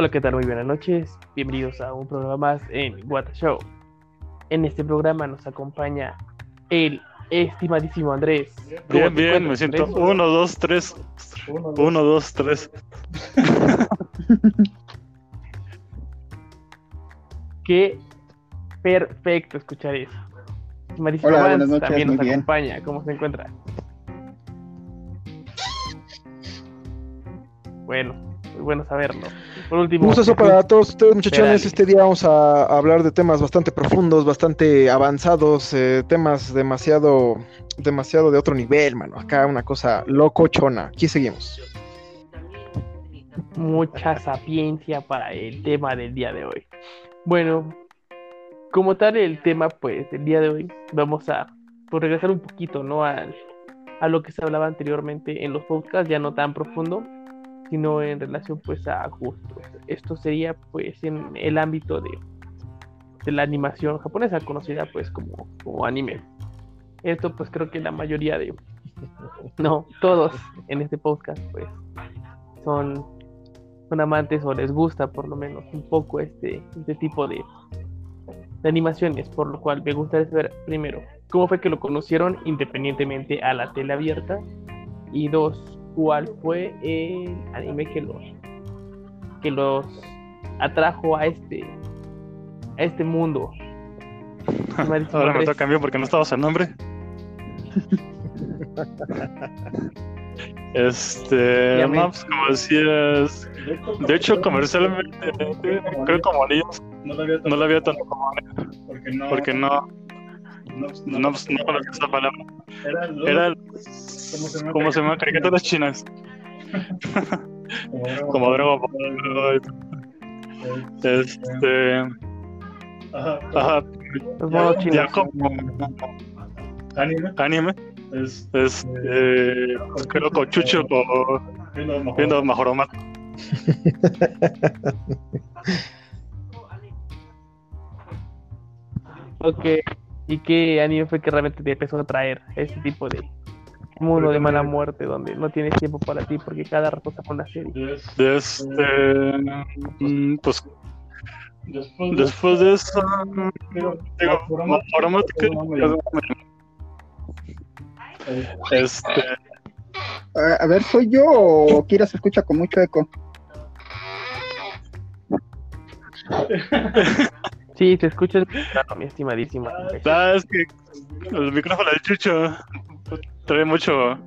Hola, ¿qué tal? Muy buenas noches. Bienvenidos a un programa más en What Show. En este programa nos acompaña el estimadísimo Andrés. ¿Cómo Bien, bien, me siento. Andrés? Uno, dos, tres. Uno, dos, tres. Qué perfecto escuchar eso. Estimadísimo Hola, Vance noches, también nos bien. acompaña. ¿Cómo se encuentra? Bueno, muy bueno saberlo. Por último, Un gustazo Jesús. para todos ustedes, muchachones. Este día vamos a hablar de temas bastante profundos, bastante avanzados, eh, temas demasiado, demasiado de otro nivel, mano. Acá una cosa locochona. Aquí seguimos. mucha sapiencia para el tema del día de hoy. Bueno, como tal el tema pues del día de hoy vamos a pues, regresar un poquito, ¿no? Al, a lo que se hablaba anteriormente en los podcasts, ya no tan profundo, sino en relación pues a gustos. Esto sería pues en el ámbito de, de la animación japonesa, conocida pues como, como anime. Esto pues creo que la mayoría de, no, todos en este podcast pues son son amantes o les gusta por lo menos un poco este, este tipo de, de animaciones, por lo cual me gustaría saber primero cómo fue que lo conocieron independientemente a la tele abierta y dos, cuál fue el anime que los que los atrajo a este a este mundo. Ahora me toca a mí porque no estabas el nombre. Este, no, pues como decías, de hecho comercialmente, creo que como niños No lo había no la había tanto como porque no, porque no, no, no, no conocía esa palabra. era, ¿Cómo se llama? Caricaturas chinas, como Dragon Ball. Este, Ajá. monos ya como Anime anime, es es, eh, creo que Chucho o viendo mejor. viendo Majoroma. Ok. ¿Y qué anime fue que realmente te empezó a traer este tipo de mundo de mala muerte donde no tienes tiempo para ti porque cada rato saca una serie? Es- De este, mm, pues Después, después de eso, digo, este, A a ver, ¿soy yo o Kira se escucha con mucho eco? Sí, te escuchas claro, mi estimadísima. ah, es que el micrófono de Chucho trae mucho.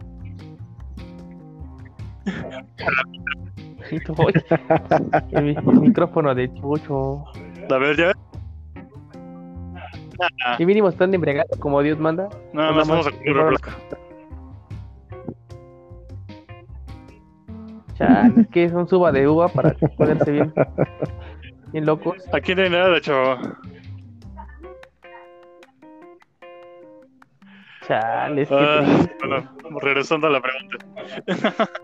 El, mi- el micrófono de Chucho. A ver, ya, Y mínimo están embriagados como Dios manda. nada más vamos a. Chale, es que es un suba de uva para ponerse bien, bien locos. Aquí no hay nada, chavo. Chale, es que Ah, bueno, regresando a la pregunta.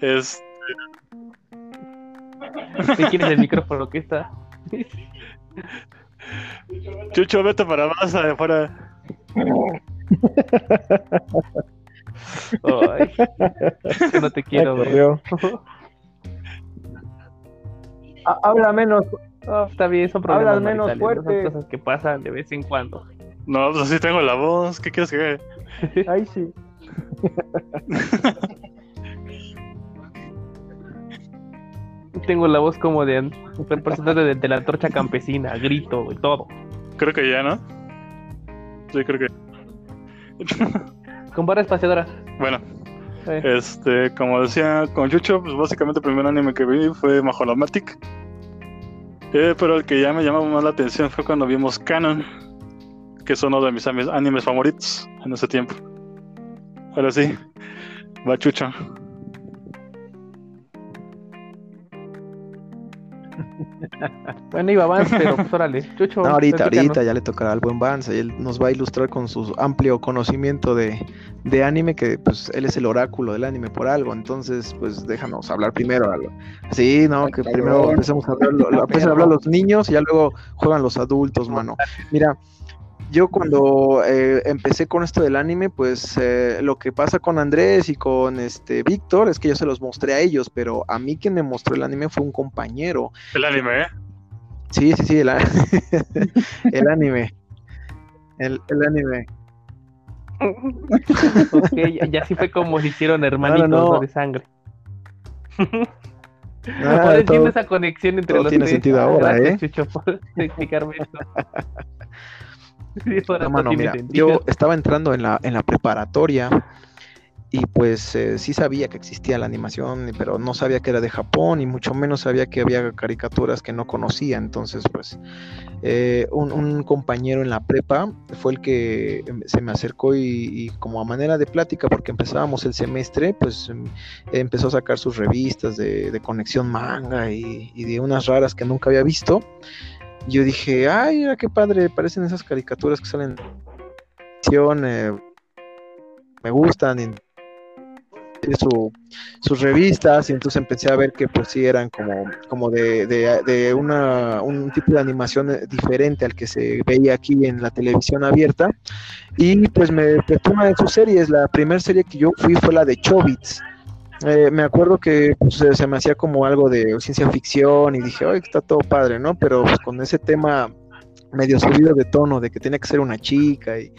Es, ¿Qué quieres el micrófono? ¿Qué está? Chucho, vete para más afuera. Ay, que no te quiero. Ha- Habla menos, Ah, está bien, son problemas Hablas menos fuerte. Son cosas que pasan de vez en cuando. No, pues así tengo la voz. ¿Qué quieres que ahí sí. Tengo la voz como de representante de, de la antorcha campesina, grito y todo. Creo que ya, ¿no? Sí, creo que. Con barra espaciadora. Bueno, Este, como decía con Chucho, pues básicamente el primer anime que vi fue Majolomatic. Eh, pero el que ya me llamó más la atención fue cuando vimos Canon, que es uno de mis animes favoritos en ese tiempo. Ahora sí, va Chucho. Bueno, iba Vance, pero pues órale. Chucho, No, ahorita, ahorita ya le tocará al buen Vance. Él nos va a ilustrar con su amplio conocimiento de, de anime, que pues él es el oráculo del anime por algo. Entonces, pues déjanos hablar primero. algo. Sí, no, que primero empecemos a hablar, lo- lo- empiezan a hablar los niños y ya luego juegan los adultos, mano. Mira, yo cuando eh, empecé con esto del anime, pues eh, lo que pasa con Andrés y con este Víctor es que yo se los mostré a ellos, pero a mí quien me mostró el anime fue un compañero. El anime, ¿eh? Sí, sí, sí, el, el anime. El, el anime. Ok, ya, sí fue como si hicieron hermanitos no. ¿no? de sangre. Ah, Ahora entiendo todo- esa conexión entre todo los tiene tres. sentido Ah, ahora, gracias, ¿eh? Chucho, por explicarme esto. No, mano, mira, yo estaba entrando en la, en la preparatoria y pues eh, sí sabía que existía la animación, pero no sabía que era de Japón y mucho menos sabía que había caricaturas que no conocía. Entonces, pues, eh, un, un compañero en la prepa fue el que em, se me acercó y, y como a manera de plática, porque empezábamos el semestre, pues em, empezó a sacar sus revistas de, de conexión manga y, y de unas raras que nunca había visto. Yo dije, ay, mira qué padre, parecen esas caricaturas que salen en eh, me gustan, y su, sus revistas, y entonces empecé a ver que pues sí eran como, como de, de, una, un tipo de animación eh, diferente al que se veía aquí en la televisión abierta, y pues me una de sus series, la primera serie que yo fui fue la de Chobits, eh, me acuerdo que pues, se- se me hacía como algo de ciencia ficción y dije, ay, está todo padre, ¿no? Pero pues, con ese tema medio subido de tono de que tenía que ser una chica y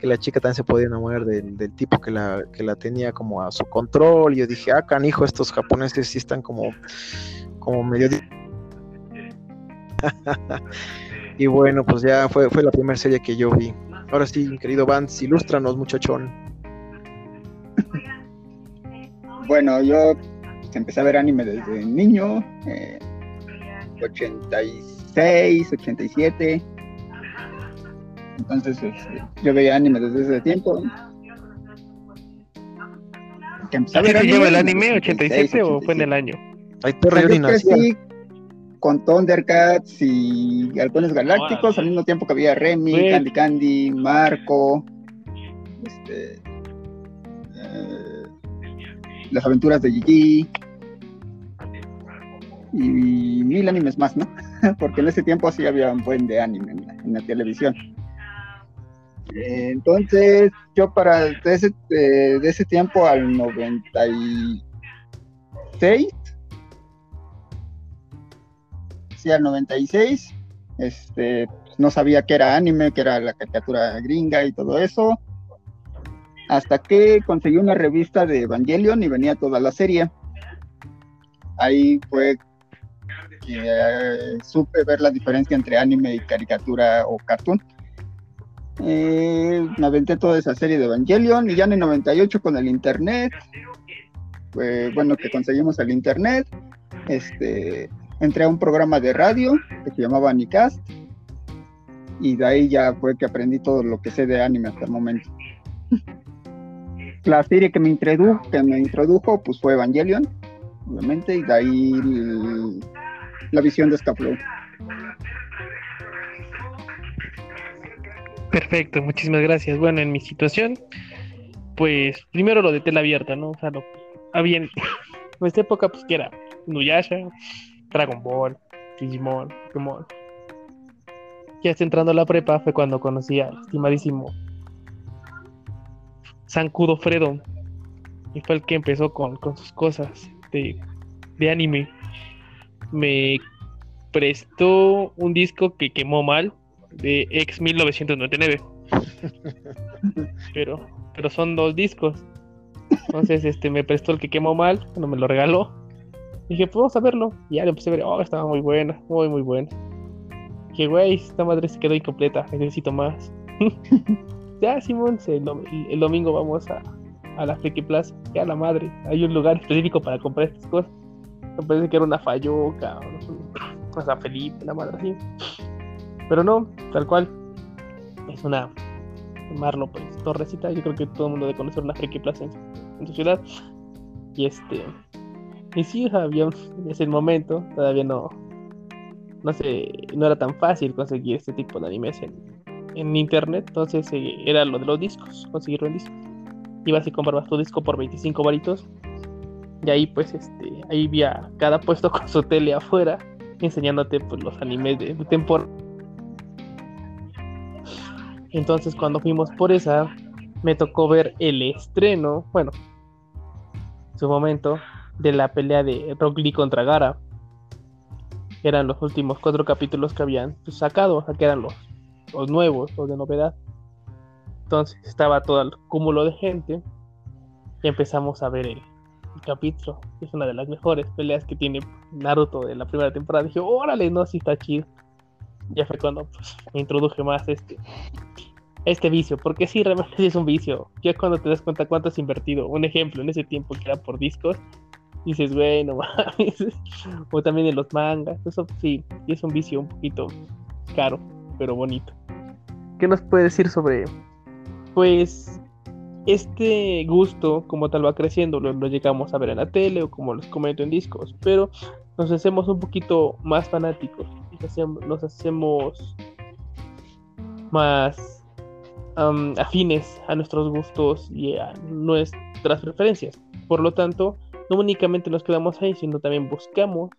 que la chica también se podía enamorar del, del tipo que la, que la tenía como a su control. Y yo dije, ah, canijo, estos japoneses sí están como, como medio... di- y bueno, pues ya fue, fue la primera serie que yo vi. Ahora sí, querido Vance, ilústranos, muchachón. Bueno, yo empecé a ver anime desde niño, eh, 86, 87. Entonces, este, yo veía anime desde ese tiempo. Que empecé a ¿Así ver se llama el anime? 86, ¿87 o fue en el 87. año? Ay, O perro, sea, yo crecí con Thundercats y Halcones Galácticos al mismo tiempo que había Remy. Candy Candy, Marco, este, las aventuras de Gigi y mil animes más, ¿no? Porque en ese tiempo sí había un buen de anime en la, televisión. Entonces, yo para de ese, de ese tiempo al 96 sí, al 96, este, no sabía que era anime, que era la caricatura gringa y todo eso, hasta que conseguí una revista de Evangelion y venía toda la serie. Ahí fue que eh, supe ver la diferencia entre anime y caricatura o cartoon. Eh, me aventé toda esa serie de Evangelion y ya en el 98 con el internet, bueno que conseguimos el internet, este, entré a un programa de radio que se llamaba Anicast y de ahí ya fue que aprendí todo lo que sé de anime hasta el momento. La serie que me introdujo, que me introdujo pues fue Evangelion, obviamente, y de ahí la visión de Scaplow. Perfecto, muchísimas gracias. Bueno, en mi situación, pues primero lo de tela abierta, ¿no? O sea, lo había en nuestra época, pues que era Nuyasha, Dragon Ball, Digimon, Pokémon. Ya hasta entrando a la prepa fue cuando conocí al estimadísimo Sankudo Fredo. Y fue el que empezó con, con sus cosas de, de anime. Me prestó un disco que quemó mal de ex 1999. pero, pero son dos discos. Entonces, este, me prestó el que quemó mal, cuando me lo regaló. Dije, pues vamos a verlo. Y ya lo empecé a ver. Oh, estaba muy buena, muy, muy buena. Dije, güey, esta madre se quedó incompleta, necesito más. ya, Simón, el, dom- el domingo vamos a, a la Friki Plaza. Ya, la madre. Hay un lugar específico para comprar estas cosas. Me parece que era una Fayuca, o San Felipe, la madre así. Pero no, tal cual. Es una Marlo, pues, Torrecita. Yo creo que todo el mundo debe conocer una Friki Plaza en, en su ciudad. Y este. Y sí, o había en ese momento todavía no. No sé, no era tan fácil conseguir este tipo de animes en internet. Entonces eh, era lo de los discos, conseguirlo en discos. Ibas y comprabas tu disco por 25 varitos. Y ahí, pues, este, ahí había cada puesto con su tele afuera, enseñándote pues los animes de, de temporada. Entonces cuando fuimos por esa, me tocó ver el estreno, bueno, en su momento, de la pelea de Rock Lee contra Gara. Eran los últimos cuatro capítulos que habían pues, sacado, o sea, que eran los, los nuevos, los de novedad. Entonces estaba todo el cúmulo de gente y empezamos a ver el, capítulo. Es una de las mejores peleas que tiene Naruto de la primera temporada. Dije, órale, no, sí está chido. Ya fue cuando pues, me introduje más este, este vicio, porque sí, realmente es un vicio. Ya cuando te das cuenta cuánto has invertido, un ejemplo, en ese tiempo que era por discos, dices, güey, o también en los mangas, eso sí es un vicio un poquito caro, pero bonito. ¿Qué nos puede decir sobre, pues, este gusto como tal va creciendo? Lo, lo llegamos a ver en la tele o como les comento en discos, pero nos hacemos un poquito más fanáticos, nos hacemos, nos hacemos más afines a nuestros gustos y a nuestras preferencias. Por lo tanto, no únicamente nos quedamos ahí, sino también buscamos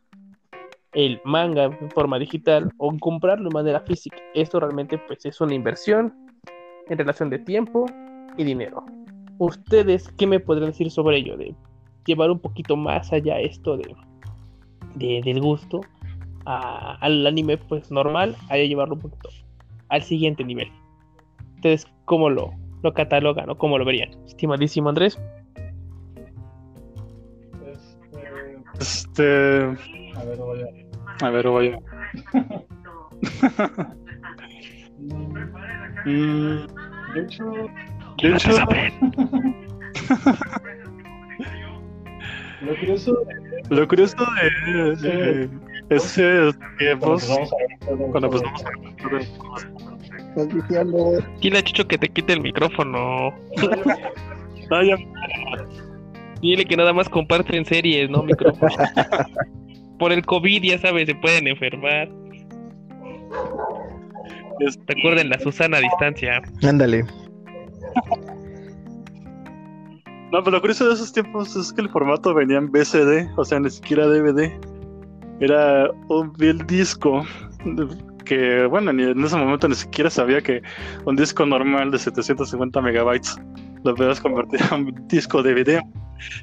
el manga en forma digital o comprarlo de manera física. Esto realmente pues es una inversión en relación de tiempo y dinero. ¿Ustedes qué me podrían decir sobre ello? De llevar un poquito más allá esto de, de- del gusto al anime pues normal, a llevarlo un poquito al siguiente nivel. ¿Ustedes cómo lo, lo catalogan o cómo lo verían? Estimadísimo Andrés. Este, Este. a ver, voy a. A ver, vaya. Mm, De hecho, de hecho, lo curioso lo curioso de, de ese tiempos, cuando a todo- empezamos a ver diciendo, Dile a Chucho que te quite el micrófono. Ah, ya, Dile que nada más comparten series, no micrófono. Por el COVID, ya sabes, se pueden enfermar. Recuerden la Susana a distancia. Ándale. No, pero lo curioso de esos tiempos es que el formato venía en BCD, o sea, ni siquiera DVD. Era un vil disco que, bueno, ni en ese momento ni siquiera sabía que un disco normal de 750 megabytes lo podías convertir en un disco de video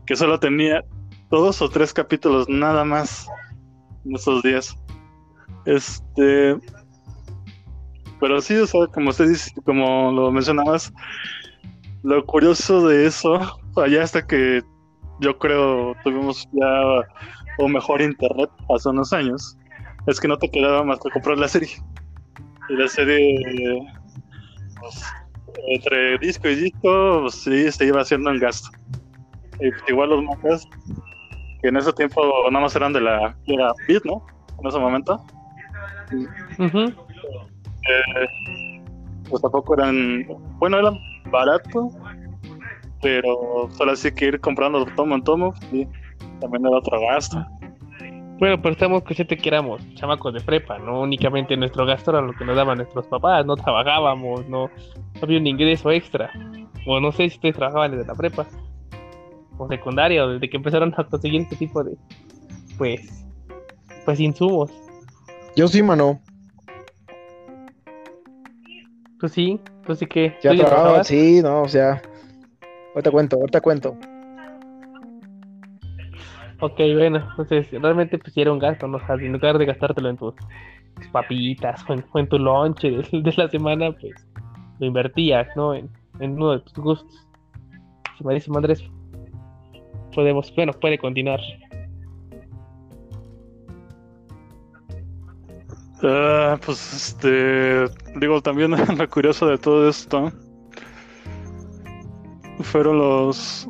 que solo tenía dos o tres capítulos nada más en esos días. Este. Pero sí, o sea, como usted dice, como lo mencionabas, lo curioso de eso, allá hasta que yo creo tuvimos ya un mejor internet hace unos años, es que no te quedaba más que comprar la serie. Y la serie, pues, entre disco y disco, pues, sí, se iba haciendo en gasto. Y pues, igual los mangas, que en ese tiempo nada más eran de la, era Beat, ¿no? En ese momento. Eh, pues tampoco eran, bueno, eran baratos, pero solo así que ir comprando tomo en tomo, sí, también era otro gasto. Bueno, pero estamos que éramos chamacos de prepa, no únicamente nuestro gasto era lo que nos daban nuestros papás, no trabajábamos, no, no había un ingreso extra. O no sé si ustedes trabajaban desde la prepa, o secundaria, o desde que empezaron a conseguir este tipo de, pues, pues insumos. Yo sí, mano. Pues sí, pues sí que... Ya ¿tú ya trabajaba, sí, no, o sea. Ahorita cuento, ahorita cuento. Ok, bueno, entonces realmente pues era un gasto, ¿no? O sea, en lugar de gastártelo en tus papitas o en, o en tu lonche de, de la semana, pues lo invertías, ¿no? En, en uno de tus gustos. Estimadísimo Andrés, podemos, bueno, puede continuar. Ah, pues este, digo, también lo curioso de todo esto fueron los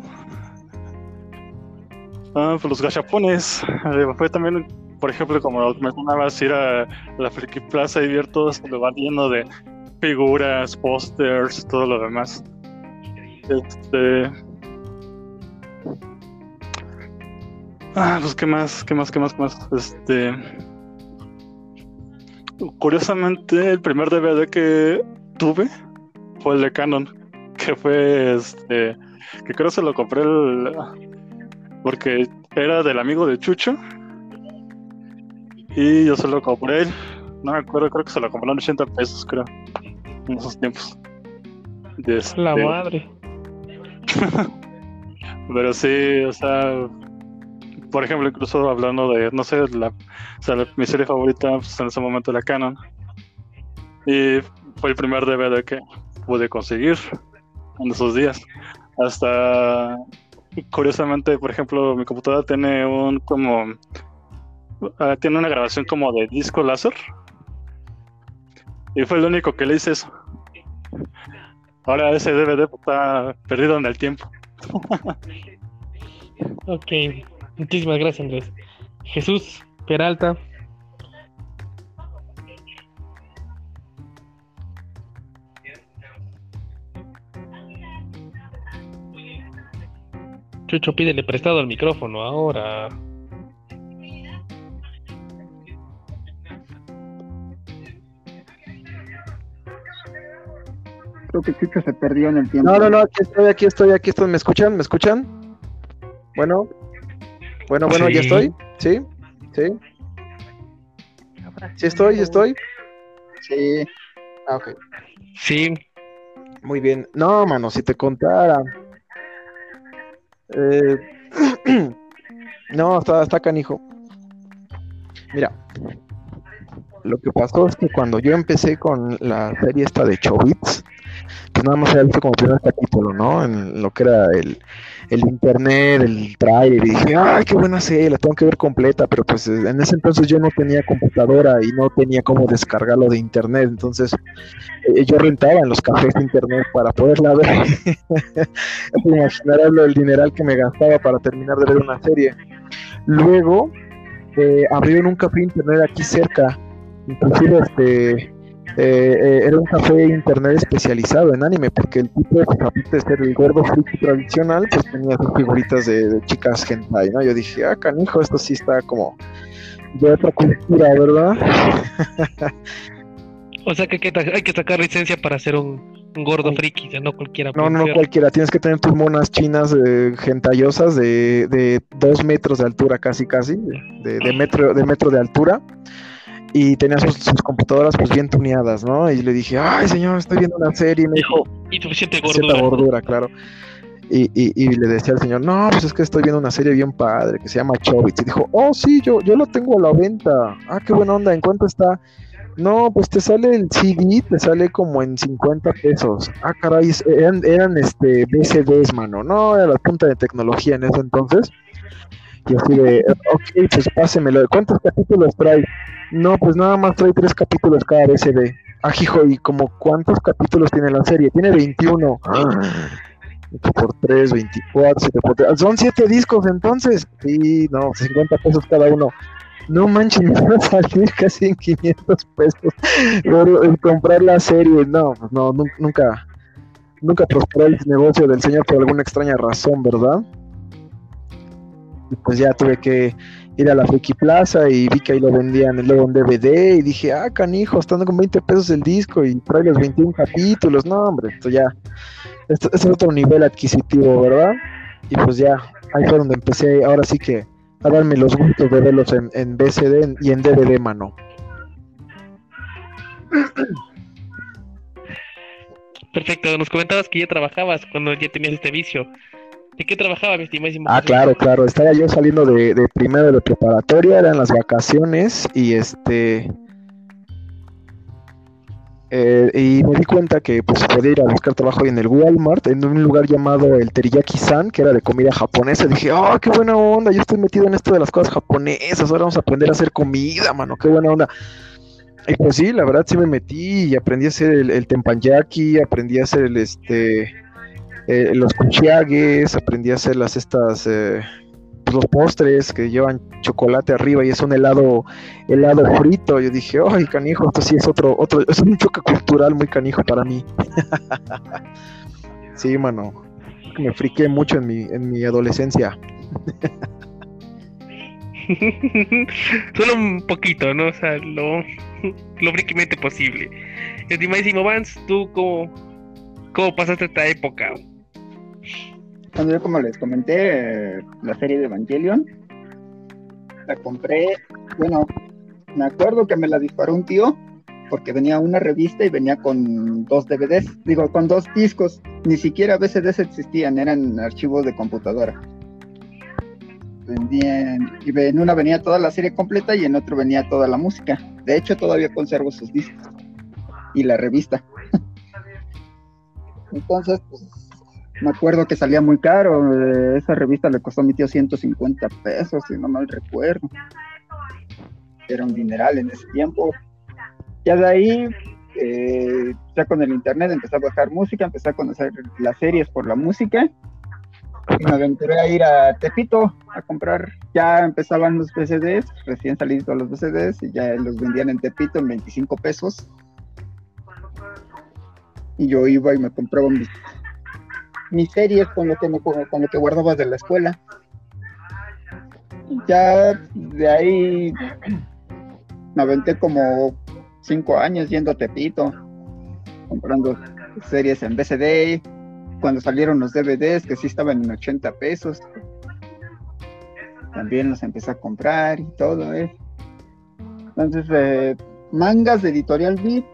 ah, pues los gachapones. Fue también, por ejemplo, como mencionabas, ir a la Friki Plaza y ver todo este lugar lleno de figuras, pósters, todo lo demás. Este. Ah, pues qué más, qué más, qué más, qué más. Este. Curiosamente, el primer DVD que tuve fue el de Canon, que fue este, que creo se lo compré el- porque era del amigo de Chucho y yo se lo compré, no me acuerdo, creo que se lo compré en 80 pesos, creo, en esos tiempos. de este- La madre. Pero sí, o sea, por ejemplo, incluso hablando de, no sé, la, o sea, la- mi serie favorita pues, en ese momento era Canon. Y fue el primer DVD que pude conseguir en esos días. Hasta, curiosamente, por ejemplo, mi computadora tiene un como, ah, tiene una grabación como de disco láser. Y fue el único que le hice eso. Ahora ese DVD está perdido en el tiempo. Ok. Muchísimas gracias, Andrés. Jesús Peralta. Chucho, pídele prestado el micrófono ahora. Creo que Chucho se perdió en el tiempo. No, no, no, aquí estoy, aquí estoy, aquí estoy. ¿Me escuchan? ¿Me escuchan? Bueno, bueno, bueno, ya estoy. ¿Sí? ¿Sí? ¿Sí estoy? ¿Sí estoy? Sí, Ah, ok. Sí, Muy bien. No, mano, si te contara. Eh, no, está, está canijo. Mira, lo que pasó es que cuando yo empecé con la serie esta de Chobits, pues nada más había visto como el primer capítulo, ¿no? En lo que era el, el internet, el trailer, y dije, ay, qué buena serie, la tengo que ver completa, pero pues en ese entonces yo no tenía computadora y no tenía cómo descargarlo de internet, entonces eh, yo rentaba en los cafés de internet para poderla ver. Imaginarás del dineral que me gastaba para terminar de ver una serie. Luego eh, abrieron un café de internet aquí cerca, inclusive este eh, eh, era un café internet especializado en anime, porque el tipo, pues, aparte de ser el gordo friki tradicional, pues tenía sus figuritas de, de chicas hentai, ¿no? Yo dije, ah, canijo, esto sí está como de otra cultura, ¿verdad? o sea que hay que, sacar licencia para ser un, un gordo friki, no cualquiera. No, no, cualquiera. Tienes que tener tus monas chinas eh, gentayosas de, de dos metros de altura, casi, casi, de, de metro, de metro de altura. Y tenía sus, sus computadoras pues bien tuneadas, ¿no? Y le dije, ay señor, estoy viendo una serie. Y me dijo, Y suficiente gordura. gordura, claro. Y, y, y le decía al señor, no, pues es que estoy viendo una serie bien padre que se llama Chobits. Y dijo, oh, sí, yo, yo lo tengo a la venta. Ah, qué buena onda, ¿en cuánto está? No, pues te sale el CD, te sale como en 50 pesos. Ah, caray, eran, eran este BCDs, mano. No, era la punta de tecnología en ese entonces. Y así de, ok, pues pásemelo. ¿Cuántos capítulos trae? No, pues nada más trae tres capítulos cada BCD. Ah, hijo, ¿y como cuántos capítulos tiene la serie? Tiene 21. Ocho por 3, 24, 7 por 3. Son 7 discos entonces. Sí, no, 50 pesos cada uno. No manches, me a salir casi en 500 pesos por comprar la serie. No, no, nun- nunca, nunca prosperó el negocio del señor por alguna extraña razón, ¿verdad? Y pues ya tuve que ir a la Friki Plaza y vi que ahí lo vendían luego en DVD y dije, ah, canijo, están con 20 pesos el disco y trae los 21 capítulos. No, hombre, esto ya, esto, es otro nivel adquisitivo, ¿verdad? Y pues ya, ahí fue donde empecé, ahora sí que a los gustos de verlos en, en BCD y en DVD, mano. Perfecto, nos comentabas que ya trabajabas cuando ya tenías este vicio. ¿De qué trabajaba, mi estimadísimo? Ah, claro, claro. Estaba yo saliendo de, de primero de preparatoria, eran las vacaciones y este. eh, y me di cuenta que pues podía ir a buscar trabajo en el Walmart, en un lugar llamado el Teriyaki-san, que era de comida japonesa. Dije, oh, qué buena onda, yo estoy metido en esto de las cosas japonesas, ahora vamos a aprender a hacer comida, mano, qué buena onda. Y pues sí, la verdad sí me metí y aprendí a hacer el, el tempanyaki, aprendí a hacer el este eh, los kuchiagues, aprendí a hacer las estas eh, pues, los postres que llevan chocolate arriba y es un helado helado frito. Yo dije, ay canijo, esto sí es otro otro es un choque cultural muy canijo para mí. sí, mano, me friqué mucho en mi en mi adolescencia. Solo un poquito, ¿no? O sea, lo, lo frikimente posible. Estimadísimo Vance, ¿tú cómo, cómo pasaste esta época? Cuando yo, como les comenté, la serie de Evangelion, la compré, bueno, me acuerdo que me la disparó un tío porque venía una revista y venía con dos DVDs, digo, con dos discos, ni siquiera VCDs existían, eran archivos de computadora. Vendían, y en una venía toda la serie completa y en otro venía toda la música. De hecho, todavía conservo sus discos y la revista. Entonces, pues, me acuerdo que salía muy caro. eh, esa revista le costó a mi tío 150 pesos, si no mal recuerdo. Era un dineral en ese tiempo. Ya de ahí, eh, ya con el internet, empecé a bajar música, empecé a conocer las series por la música. Y me aventuré a ir a Tepito a comprar. Ya empezaban los VCDs, recién salidos los VCDs, y ya los vendían en Tepito en 25 pesos. Y yo iba y me compraba mis, mis series con lo que me, con lo que guardaba de la escuela. Ya de ahí me aventé como cinco años yendo a Tepito, comprando series en BCD, cuando salieron los DVDs, que sí estaban en 80 pesos. También los empecé a comprar y todo, ¿eh? Entonces, eh, mangas de Editorial Beat,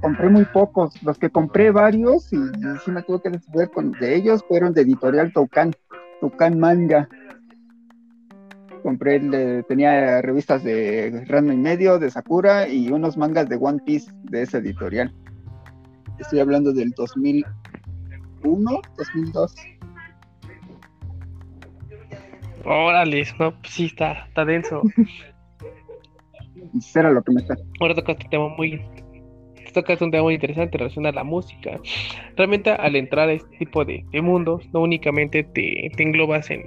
compré muy pocos. Los que compré varios y, y sí me tuve que con de ellos fueron de Editorial Toucan, Toucan Manga compré, el de- tenía revistas de Ranma y medio, de Sakura y unos mangas de One Piece de esa editorial. Estoy hablando del 2001, 2002. Órale, no, pues sí, está, está denso. Eso era lo que me está. Ahora tocaste tema muy. Tocaste un tema muy interesante relacionado a la música. Realmente, al entrar a este tipo de, mundos, no únicamente te, te englobas en,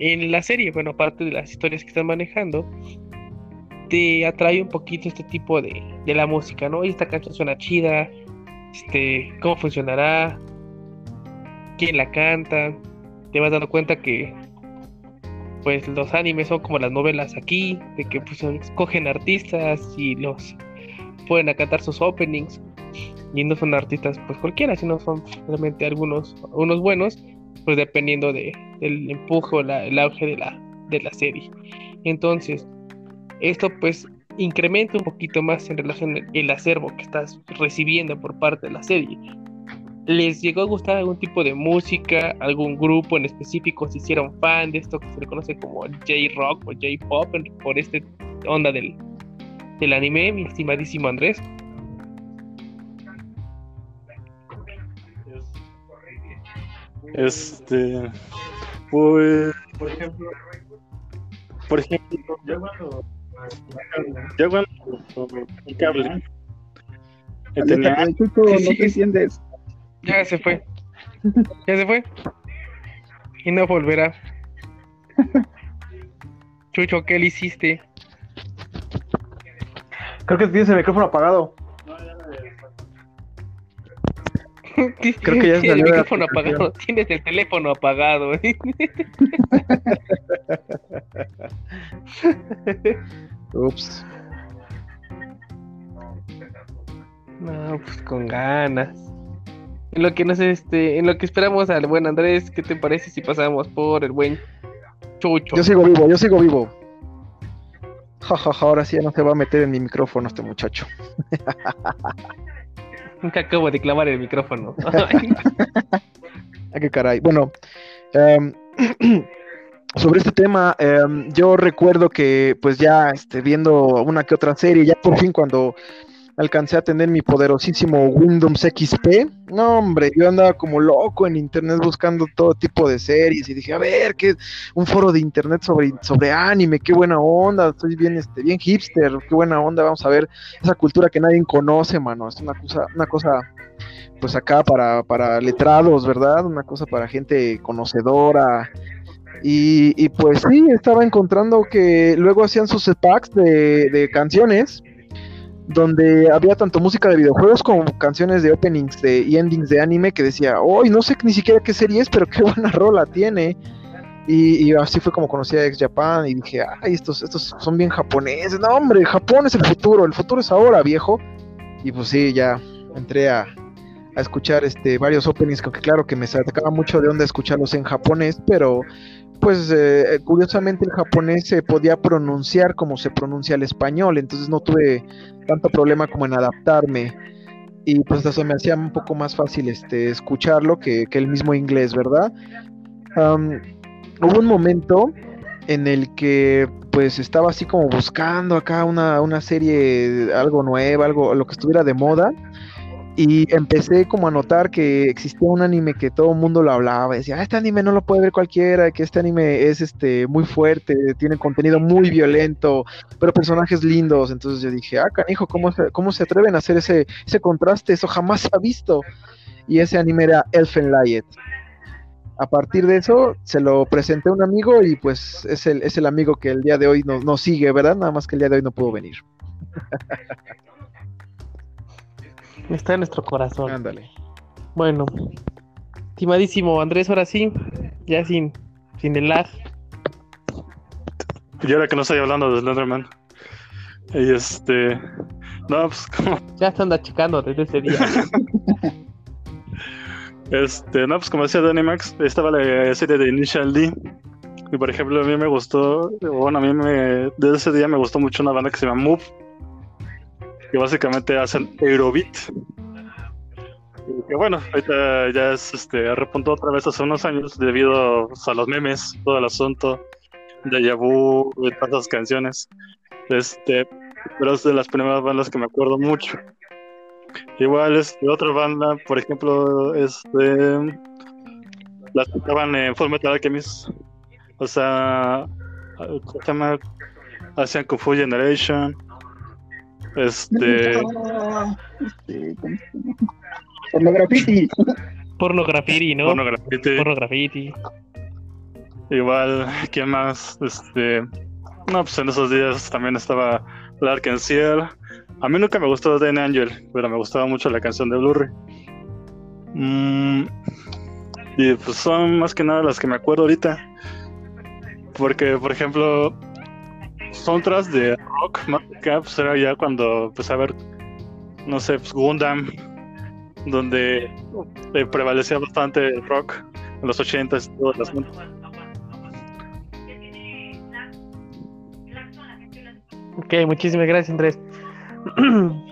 en la serie, bueno, aparte de las historias que están manejando, te atrae un poquito este tipo de, de la música, ¿no? Y esta canción suena chida, este, cómo funcionará, quién la canta, te vas dando cuenta que pues los animes son como las novelas aquí, de que pues escogen artistas y los pueden a cantar sus openings y no son artistas pues cualquiera, sino son realmente algunos unos buenos, pues dependiendo de, del empuje o la- el auge de la, de la serie. Entonces, esto pues incrementa un poquito más en relación el acervo que estás recibiendo por parte de la serie. ¿Les llegó a gustar algún tipo de música, algún grupo en específico? ¿Se hicieron fan de esto que se le conoce como J-Rock o J-Pop por este onda del, del anime, mi estimadísimo Andrés? Este. Pues. Por ejemplo. Por ejemplo, Ya cuando. ya cuando el cable. tenía- no Sí. te entiendes. Ya se fue. Ya se fue. Y no volverá. Chucho, ¿qué le hiciste? Creo que tienes el micrófono apagado. Creo que ya Tienes salió el micrófono apagado. Tienes el teléfono apagado. Ups. No, pues con ganas. En lo que no sé, este, en lo que esperamos al buen Andrés, ¿qué te parece si pasamos por el buen Chucho? Yo sigo vivo, yo sigo vivo. Ja, ahora sí ya no se va a meter en mi micrófono este muchacho. Nunca acabo de clavar el micrófono. Ah, qué caray. Bueno, em, sobre este tema, em, yo recuerdo que, pues ya este, viendo una que otra serie, ya por fin cuando alcancé a tener mi poderosísimo Windows XP, no hombre, yo andaba como loco en internet buscando todo tipo de series y dije, a ver, qué un foro de internet sobre, sobre anime, qué buena onda, estoy bien, este, bien hipster, qué buena onda, vamos a ver esa cultura que nadie conoce, mano, es una cosa, una cosa pues acá para, para letrados, ¿verdad? Una cosa para gente conocedora. Y, y pues sí, estaba encontrando que luego hacían sus packs de, de canciones donde había tanto música de videojuegos como canciones de openings de, y endings de anime que decía, hoy no sé ni siquiera qué serie es, pero qué buena rola tiene. Y, y así fue como conocí a Ex Japan y dije, ay, estos, estos son bien japoneses. No, hombre, Japón es el futuro, el futuro es ahora, viejo. Y pues sí, ya entré a, a escuchar este varios openings, que claro que me sacaba mucho de onda escucharlos en japonés, pero pues eh, curiosamente el japonés se podía pronunciar como se pronuncia el español, entonces no tuve tanto problema como en adaptarme y pues se me hacía un poco más fácil este escucharlo que, que el mismo inglés, ¿verdad? Hubo un momento en el que pues estaba así como buscando acá una, una serie, algo nuevo, algo, lo que estuviera de moda. Y empecé como a notar que existía un anime que todo el mundo lo hablaba. Decía, "Ah, este anime no lo puede ver cualquiera, que este anime es este muy fuerte, tiene contenido muy violento, pero personajes lindos. Entonces yo dije, ah, canijo, ¿cómo se, cómo se atreven a hacer ese, ese contraste? Eso jamás se ha visto. Y ese anime era Elfen Light. A partir de eso, se lo presenté a un amigo y pues es el, es el amigo que el día de hoy nos, nos sigue, ¿verdad? Nada más que el día de hoy no pudo venir. Está en nuestro corazón. Ándale. Bueno, estimadísimo Andrés, ahora sí, ya sin, sin el lag. Y ahora que no estoy hablando de Slenderman. Y este. No, pues como. Ya se anda checando desde ese día. Este, no, pues como decía de Animax, estaba la serie de Initial D. Y por ejemplo, a mí me gustó, bueno, a mí me, desde ese día me gustó mucho una banda que se llama Move, que básicamente hacen Aerobeat. Y que bueno, ahorita ya es, este, repuntó otra vez hace unos años debido a los memes, todo el asunto, de Vu y todas esas canciones. Este, pero es de las primeras bandas que me acuerdo mucho. Igual es de otra banda, por ejemplo, este las tocaban en Full Metal Alchemist. O sea, ¿cómo se? Hacían Kung Fu Generation. Este. Pornografiti. Pornografiti, ¿no? Porno Graffiti. Pornografiti. Igual, ¿quién más? Este, no, pues en esos días también estaba Lark and Ciel. A mí nunca me gustó Dan Angel, pero me gustaba mucho la canción de Blu-ray. Mm, y pues son más que nada las que me acuerdo ahorita. Porque, por ejemplo, soundtracks de rock, más acá, pues era ya cuando empecé a ver, no sé, pues Gundam, donde eh, prevalecía bastante el rock en los 80s y todas las Ok, muchísimas gracias, Andrés.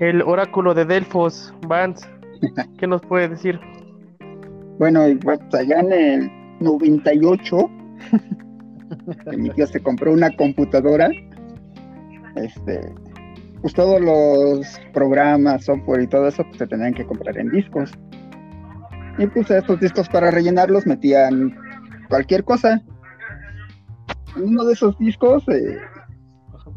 El oráculo de Delfos, Vance, ¿qué nos puede decir? Bueno, pues allá en el 98, que mi tío se compró una computadora, este, pues todos los programas, software y todo eso pues, se tenían que comprar en discos. Y pues estos discos para rellenarlos metían cualquier cosa. Uno de esos discos, eh,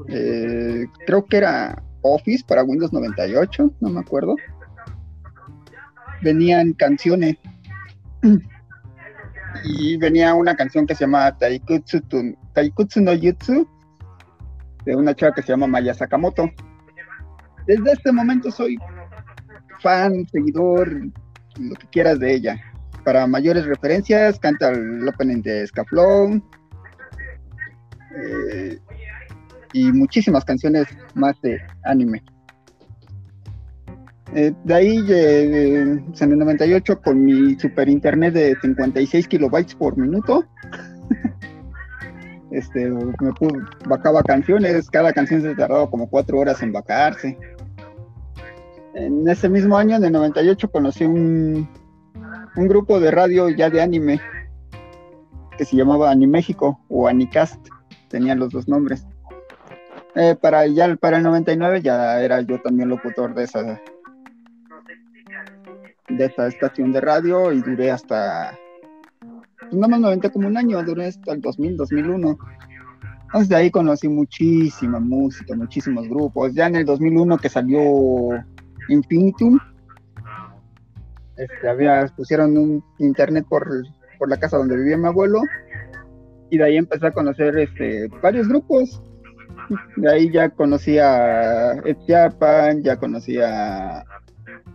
eh, creo que era Office para Windows 98, no me acuerdo. Venían canciones. Y venía una canción que se llama Taikutsu, tu- Taikutsu no Jutsu, de una chava que se llama Maya Sakamoto. Desde este momento soy fan, seguidor, lo que quieras de ella. Para mayores referencias, canta el opening de Scaflown. eh, y muchísimas canciones más de anime. Eh, de ahí, eh, pues, en el 98, con mi super internet de 56 kilobytes por minuto, este, me pu- bajaba canciones, cada canción se tardaba como cuatro horas en bajarse. En ese mismo año, en el 98, conocí un, un grupo de radio ya de anime que se llamaba Animéxico o Anicast, tenían los dos nombres. Eh, para ya para el 99 ya era yo también locutor de esa de esta estación de radio y duré hasta pues nada más me aventé como un año, duré hasta el 2000, 2001. Entonces de ahí conocí muchísima música, muchísimos grupos. Ya en el 2001 que salió Infinitum, este, había, pusieron un internet por, por la casa donde vivía mi abuelo y de ahí empecé a conocer este, varios grupos. De ahí ya conocí a Ed Japan, ya conocí a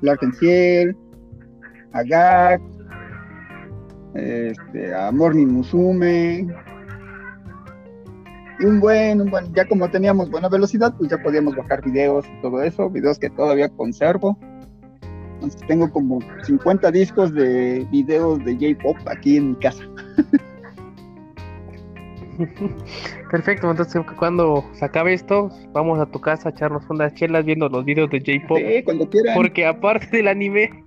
Lark Ciel, a Gak, este, a Morning Musume. Y un buen, un buen, ya como teníamos buena velocidad, pues ya podíamos bajar videos y todo eso, videos que todavía conservo. Entonces tengo como 50 discos de videos de J-pop aquí en mi casa. Perfecto, entonces cuando se acabe esto, vamos a tu casa a echarnos unas chelas viendo los videos de J-pop. Sí, cuando quieran. Porque aparte del anime,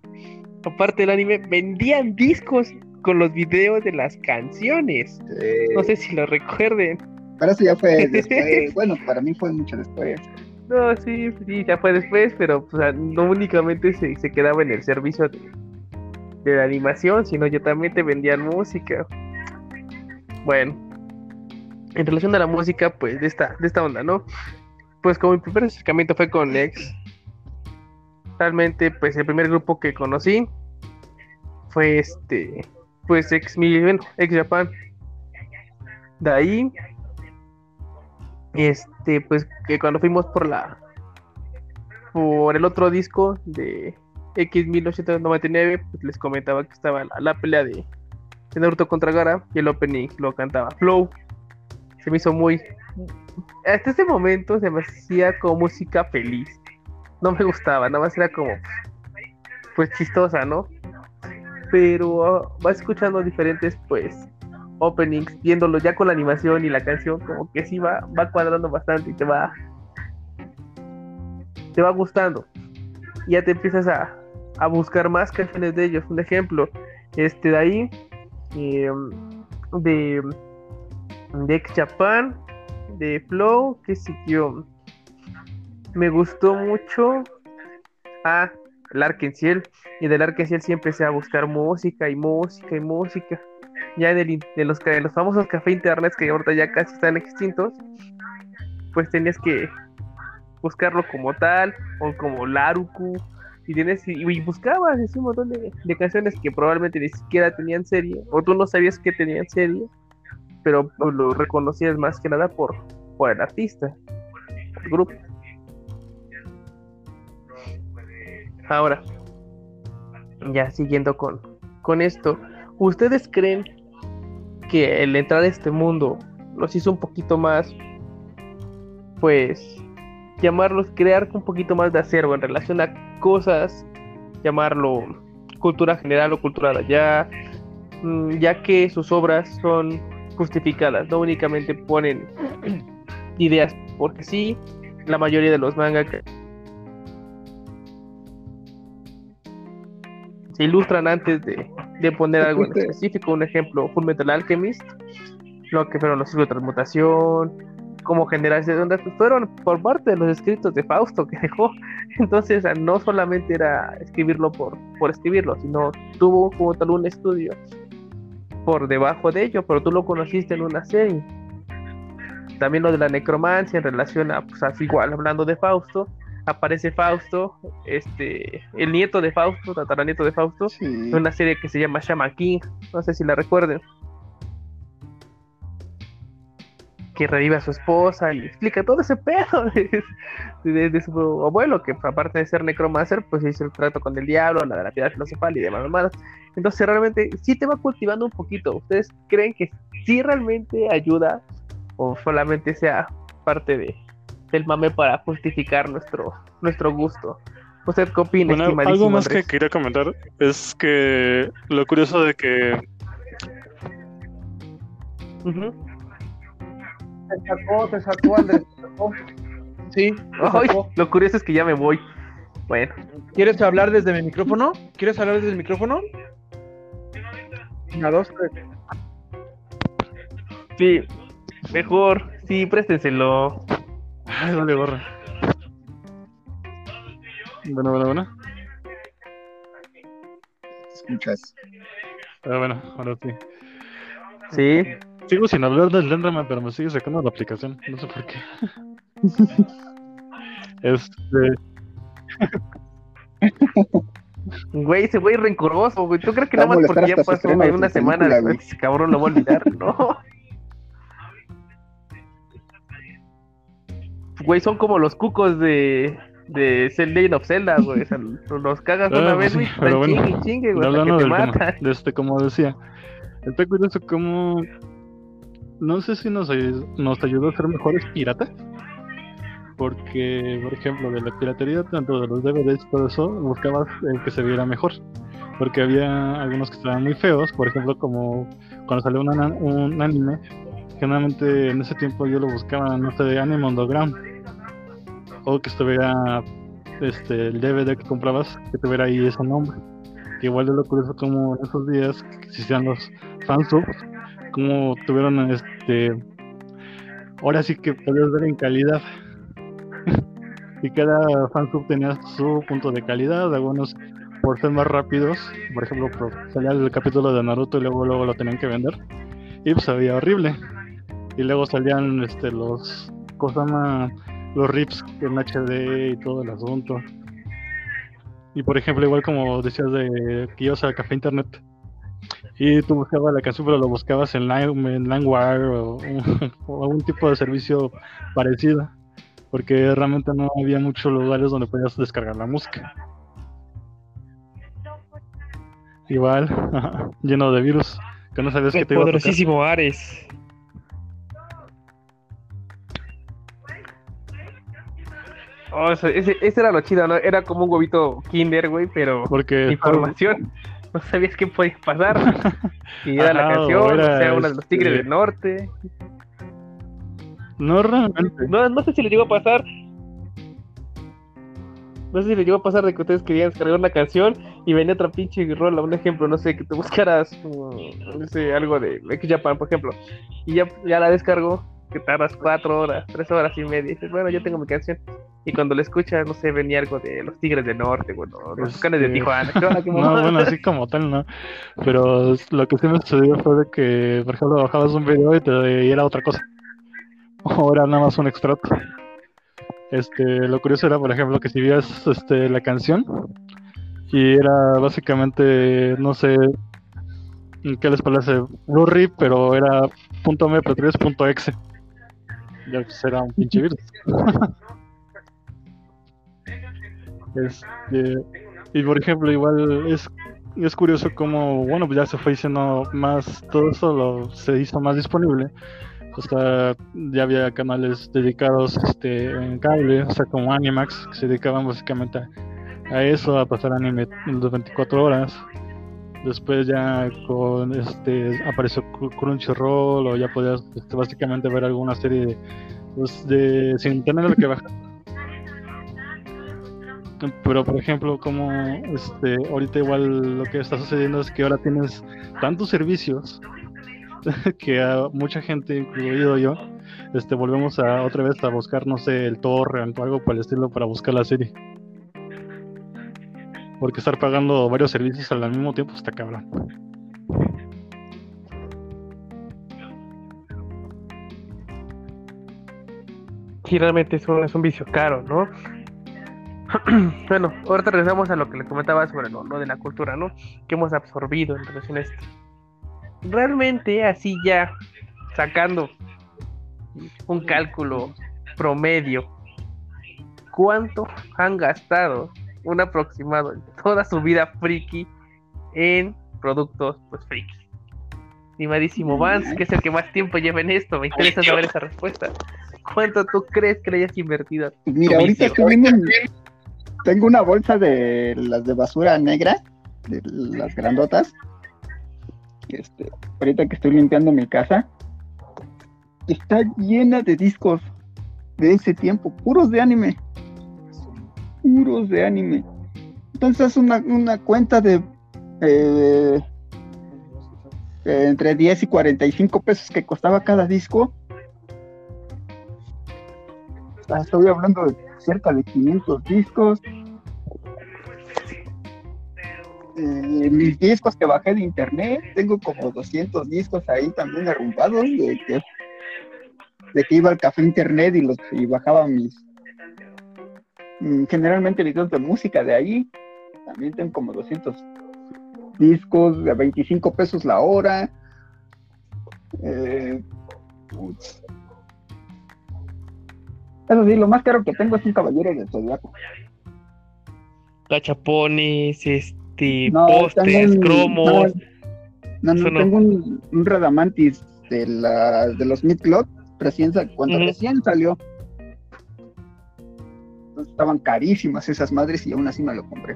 aparte del anime, vendían discos con los videos de las canciones. Sí. No sé si lo recuerden. Pero eso ya fue después. bueno, para mí fue mucho después. No, sí, sí, ya fue después, pero o sea, no únicamente se, se quedaba en el servicio de, de la animación, sino ya también te vendían música. Bueno, en relación a la música, pues de esta, de esta onda, ¿no? Pues como mi primer acercamiento fue con X. Realmente, pues el primer grupo que conocí fue este, pues ex, mi, ex Japan. De ahí, este, pues que cuando fuimos por la, por el otro disco de X 1999, pues les comentaba que estaba la, la pelea de, de Naruto contra Gara y el opening lo cantaba Flow se me hizo muy. Hasta ese momento se me hacía como música feliz. No me gustaba, nada más era como. Pues chistosa, ¿no? Pero uh, vas escuchando diferentes, pues, openings, viéndolo ya con la animación y la canción, como que sí va, va cuadrando bastante y te va. Te va gustando. Y ya te empiezas a, a buscar más canciones de ellos. Un ejemplo, este de ahí, eh, de de Japan, de Flow, que siguió. Me gustó mucho. Ah, el Arkenciel. Y del Arkenciel sí empecé a buscar música y música y música. Ya en, el, de los, de los famosos café internet que ahorita ya casi están extintos, pues tenías que buscarlo como tal, o como Laruku, y tienes y, buscabas así un montón de, de canciones que probablemente ni siquiera tenían serie, o tú no sabías que tenían serie, pero lo reconocías más que nada por, por el artista, por el grupo. Ahora, ya siguiendo con, con esto, ¿ustedes creen que el entrar a este mundo los hizo un poquito más, pues, llamarlos, crear un poquito más de acervo en relación a cosas, llamarlo cultura general o cultura de mm, ya que sus obras son justificadas, no únicamente ponen ideas porque sí, la mayoría de los mangas se ilustran antes de, de poner algo en específico, un ejemplo, Full Metal Alchemist, lo que fueron los ciclos de transmutación, cómo generarse de ondas, pues fueron por parte de los escritos de Fausto que dejó. Entonces, no solamente era escribirlo por, por escribirlo, sino tuvo como tal un estudio por debajo de ello, pero tú lo conociste en una serie. También lo de la necromancia en relación a, pues, igual, hablando de Fausto, aparece Fausto, este, el nieto de Fausto, tataranieto de Fausto, Sí. en una serie que se llama Shaman King, no sé si la recuerden. Que revive a su esposa y explica todo ese pedo de, de- de su abuelo, que aparte de ser necromancer, pues hizo el trato con el diablo, la de la piedra filosofal y demás mamadas. Entonces realmente sí te va cultivando un poquito. ¿Ustedes creen que sí realmente ayuda o solamente sea parte de, del mame para justificar nuestro, nuestro gusto? ¿Usted qué opina, Bueno, algo más que quería comentar es que lo curioso de que. Te sacó, te sacó, Andrés. te sacó. Sí, te Ay, sacó. lo curioso es que ya me voy. Bueno, ¿Quieres hablar desde mi micrófono? ¿Quieres hablar desde el micrófono? Una, dos, tres. sí, mejor, sí, préstenselo. Ay, vale, gorra. Bueno, bueno, bueno. Escuchas. Ah, bueno, ahora sí. Sí, Sigo sin hablar del Enderman, pero me sigue sacando la aplicación. No sé por qué. este. güey, ese güey rencoroso, güey. ¿Tú crees que nada más porque ya pasó una semana película, después, güey. ese cabrón lo va a olvidar? No. Güey, son como los cucos de, de Zelda of Zelda, güey. O sea, los cagas Ah, una pues vez, güey, pero bueno, chingue y chingue, güey, Hablando del tema, de este, como decía, está curioso como no sé si nos, nos ayudó a ser mejores piratas, porque, por ejemplo, de la piratería, tanto de los DVDs todo eso, buscabas el que se viera mejor. Porque había algunos que estaban muy feos, por ejemplo, como cuando salió un, ana- un anime, generalmente en ese tiempo yo lo buscaba, no sé, de Anime Underground. O que estuviera este, el DVD que comprabas, que tuviera ahí ese nombre. Que igual de lo curioso como en esos días que existían los fansubs, como tuvieron este ahora sí que podías ver en calidad. Y cada fansub tenía su punto de calidad algunos por ser más rápidos por ejemplo por salía el capítulo de Naruto y luego luego lo tenían que vender y pues veía horrible. Y luego salían este los cosas más los rips en HD y todo el asunto y por ejemplo igual como decías de que ibas al café internet y tú buscabas la canción, pero lo buscabas en, en o, algún tipo de servicio parecido, porque realmente no había muchos lugares donde podías descargar la música. Igual, lleno de virus, que no sabías que te iba a tocar. Ares. Oh, ese, ese era lo chido, ¿no? Era como un huevito Kinder, güey, pero Porque información. No sabías qué podía pasar. Y era la canción, o sea, una de los Tigres este, del Norte. no realmente. No, no sé si le llegó a pasar. No sé si le llegó a pasar de que ustedes querían descargar una canción y venía otra pinche rola. Un ejemplo, no sé, que te buscaras mm, no sé, algo de X Japan, por ejemplo. Y ya, ya la descargo, que tardas cuatro horas, tres horas y media. Y dices, bueno, ya tengo mi canción. Y cuando la escuchas, no sé, venía algo de los Tigres del Norte, bueno, los Tucanes de Este, Tijuana. ¿Qué onda, qué No, bueno, así como tal, no. Pero lo que sí me sucedió fue de que, por ejemplo, bajabas un video y te y era otra cosa. O era nada más un extracto. Este, lo curioso era, por ejemplo, que si vías este, la canción y era básicamente, no sé, ¿qué les parece? Blue Rip, pero era .mp3, punto .exe. Ya era un pinche virus. Este, y por ejemplo, igual es, es curioso como, bueno, pues ya se fue diciendo más, todo eso lo, se hizo más disponible. O sea, ya había canales dedicados este, en cable, o sea, como Animax, que se dedicaban básicamente a, a eso, a pasar anime las 24 horas. Después ya con este apareció Cru- Crunchyroll o ya podías este, básicamente ver alguna serie de, pues, sin tener que bajar. Pero por ejemplo, como este ahorita igual lo que está sucediendo es que ahora tienes tantos servicios que a mucha gente, incluido yo, este volvemos a otra vez a buscar, no sé, el torrent o algo por el estilo para buscar la serie. Porque estar pagando varios servicios al mismo tiempo está cabrón. Sí, realmente es un, es un vicio caro, ¿no? bueno, ahorita regresamos a lo que le comentaba sobre lo de la cultura, ¿no? Que hemos absorbido en relación a esto. Realmente, así ya, sacando un cálculo promedio, ¿cuánto han gastado un aproximado en toda su vida friki en productos, pues, friki? Estimadísimo Vance, que es el que más tiempo lleva en esto, me interesa saber esa respuesta. ¿Cuánto tú crees que le hayas invertido? Mira, ahorita vicio. estoy viendo, en- tengo una bolsa de las de basura negra, de las grandotas. Este, ahorita que estoy limpiando mi casa, está llena de discos de ese tiempo, puros de anime. Puros de anime. Entonces es una, una cuenta de entre 10 y 45 pesos que costaba cada disco. Ah, Estoy hablando de cerca de 500 discos. Eh, mis discos que bajé de internet, tengo como 200 discos ahí también arrumbados de que, de que iba al café internet y, los, y bajaba mis generalmente videos de música de ahí. También tengo como 200 discos de 25 pesos la hora. Eh. Eso sí, lo más caro que tengo es un caballero del zodiaco. Gachapones, este, No, postes, un- cromos. No, no, tengo un, un Radamantis de, la, de los Mid Club, recién cuando recién salió. Estaban carísimas esas madres y aún así me lo compré.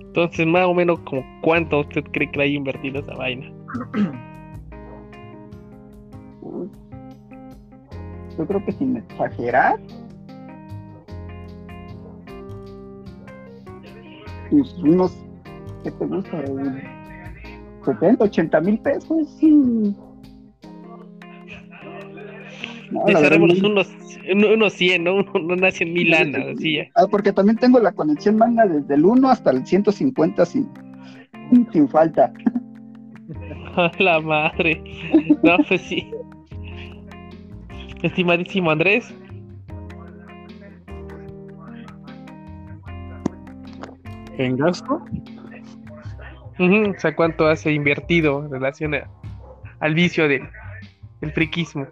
Entonces, más o menos, como ¿cuánto usted cree que le haya invertido esa vaina? Yo creo que sin exagerar. Pues unos, ¿qué te gusta? Eh, 70, 80 mil pesos. sí. No, verdad, unos, uno- unos 100, ¿no? Uno, nace en mil anas, así ya. Ah, porque también tengo la conexión manga desde el 1 hasta el 150 sin, sin falta. A la madre. No, pues sí. Estimadísimo Andrés. En gasto, Ujú, O sea, ¿cuánto has invertido en relación a- al vicio del, del friquismo?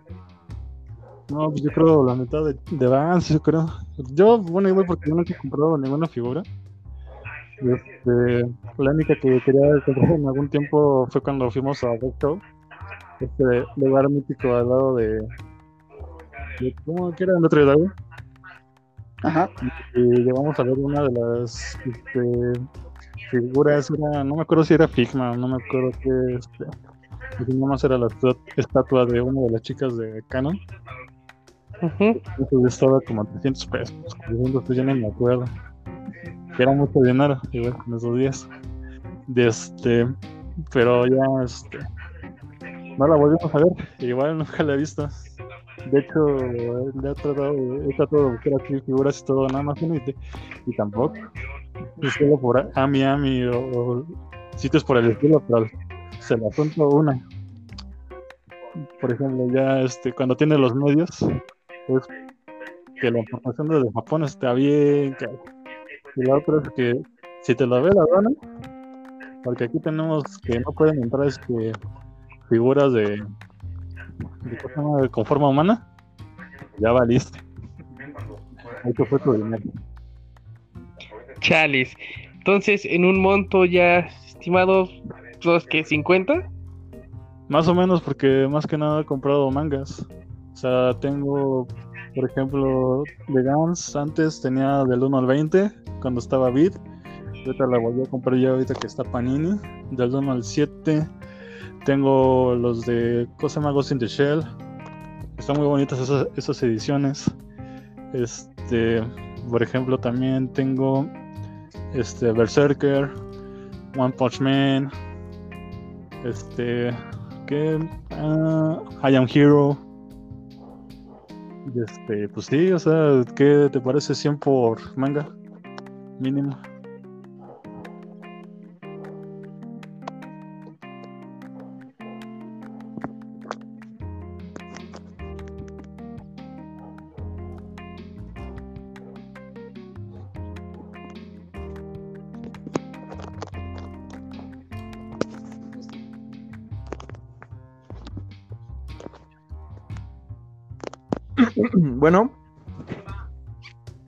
No, pues yo creo la mitad de, de Vans, yo creo. Yo, bueno, igual porque yo nunca he comprado ninguna figura. Este, la única que quería comprar en algún tiempo fue cuando fuimos a Show. Este lugar mítico al lado de. de ¿Cómo que era? Notre Dame. Ajá. y llegamos a ver una de las este, figuras, era, no me acuerdo si era Figma, no me acuerdo qué, este, si más era la estat- estatua de una de las chicas de Canon, Ujú. entonces estaba como a 300 pesos, 400 pesos, ya ni me acuerdo, era mucho dinero, igual en esos días, de este, pero ya, este, no la volvimos a ver, igual nunca la he visto. De hecho, he tratado, he tratado de buscar aquí figuras y todo en Amazon y, y tampoco. Es solo por Ami Ami o, o sitios por el estilo, pero se la apunto una. Por ejemplo, ya este, cuando tiene los medios, es que la información desde Japón está bien. cara. Y la otra es que si te la ve la aduana, porque aquí tenemos que no pueden entrar este, figuras de, de, de con forma humana, ya valiste. Ahí te fue tu dinero. Chales. Entonces, en un monto ya estimado, los que 50. Más o menos porque más que nada he comprado mangas. O sea, tengo, por ejemplo, de Guns, antes tenía del 1 al 20, cuando estaba Beat. Ahorita la volví a comprar ya ahorita que está Panini. Del 1 al 7 tengo los de cosa llama Ghost in the Shell. Están muy bonitas esas, esas ediciones. Este, por ejemplo, también tengo este Berserker, One Punch Man, este, que Ah, I Am Hero. Este, pues sí, o sea, ¿qué te parece 100 por manga? Mínimo.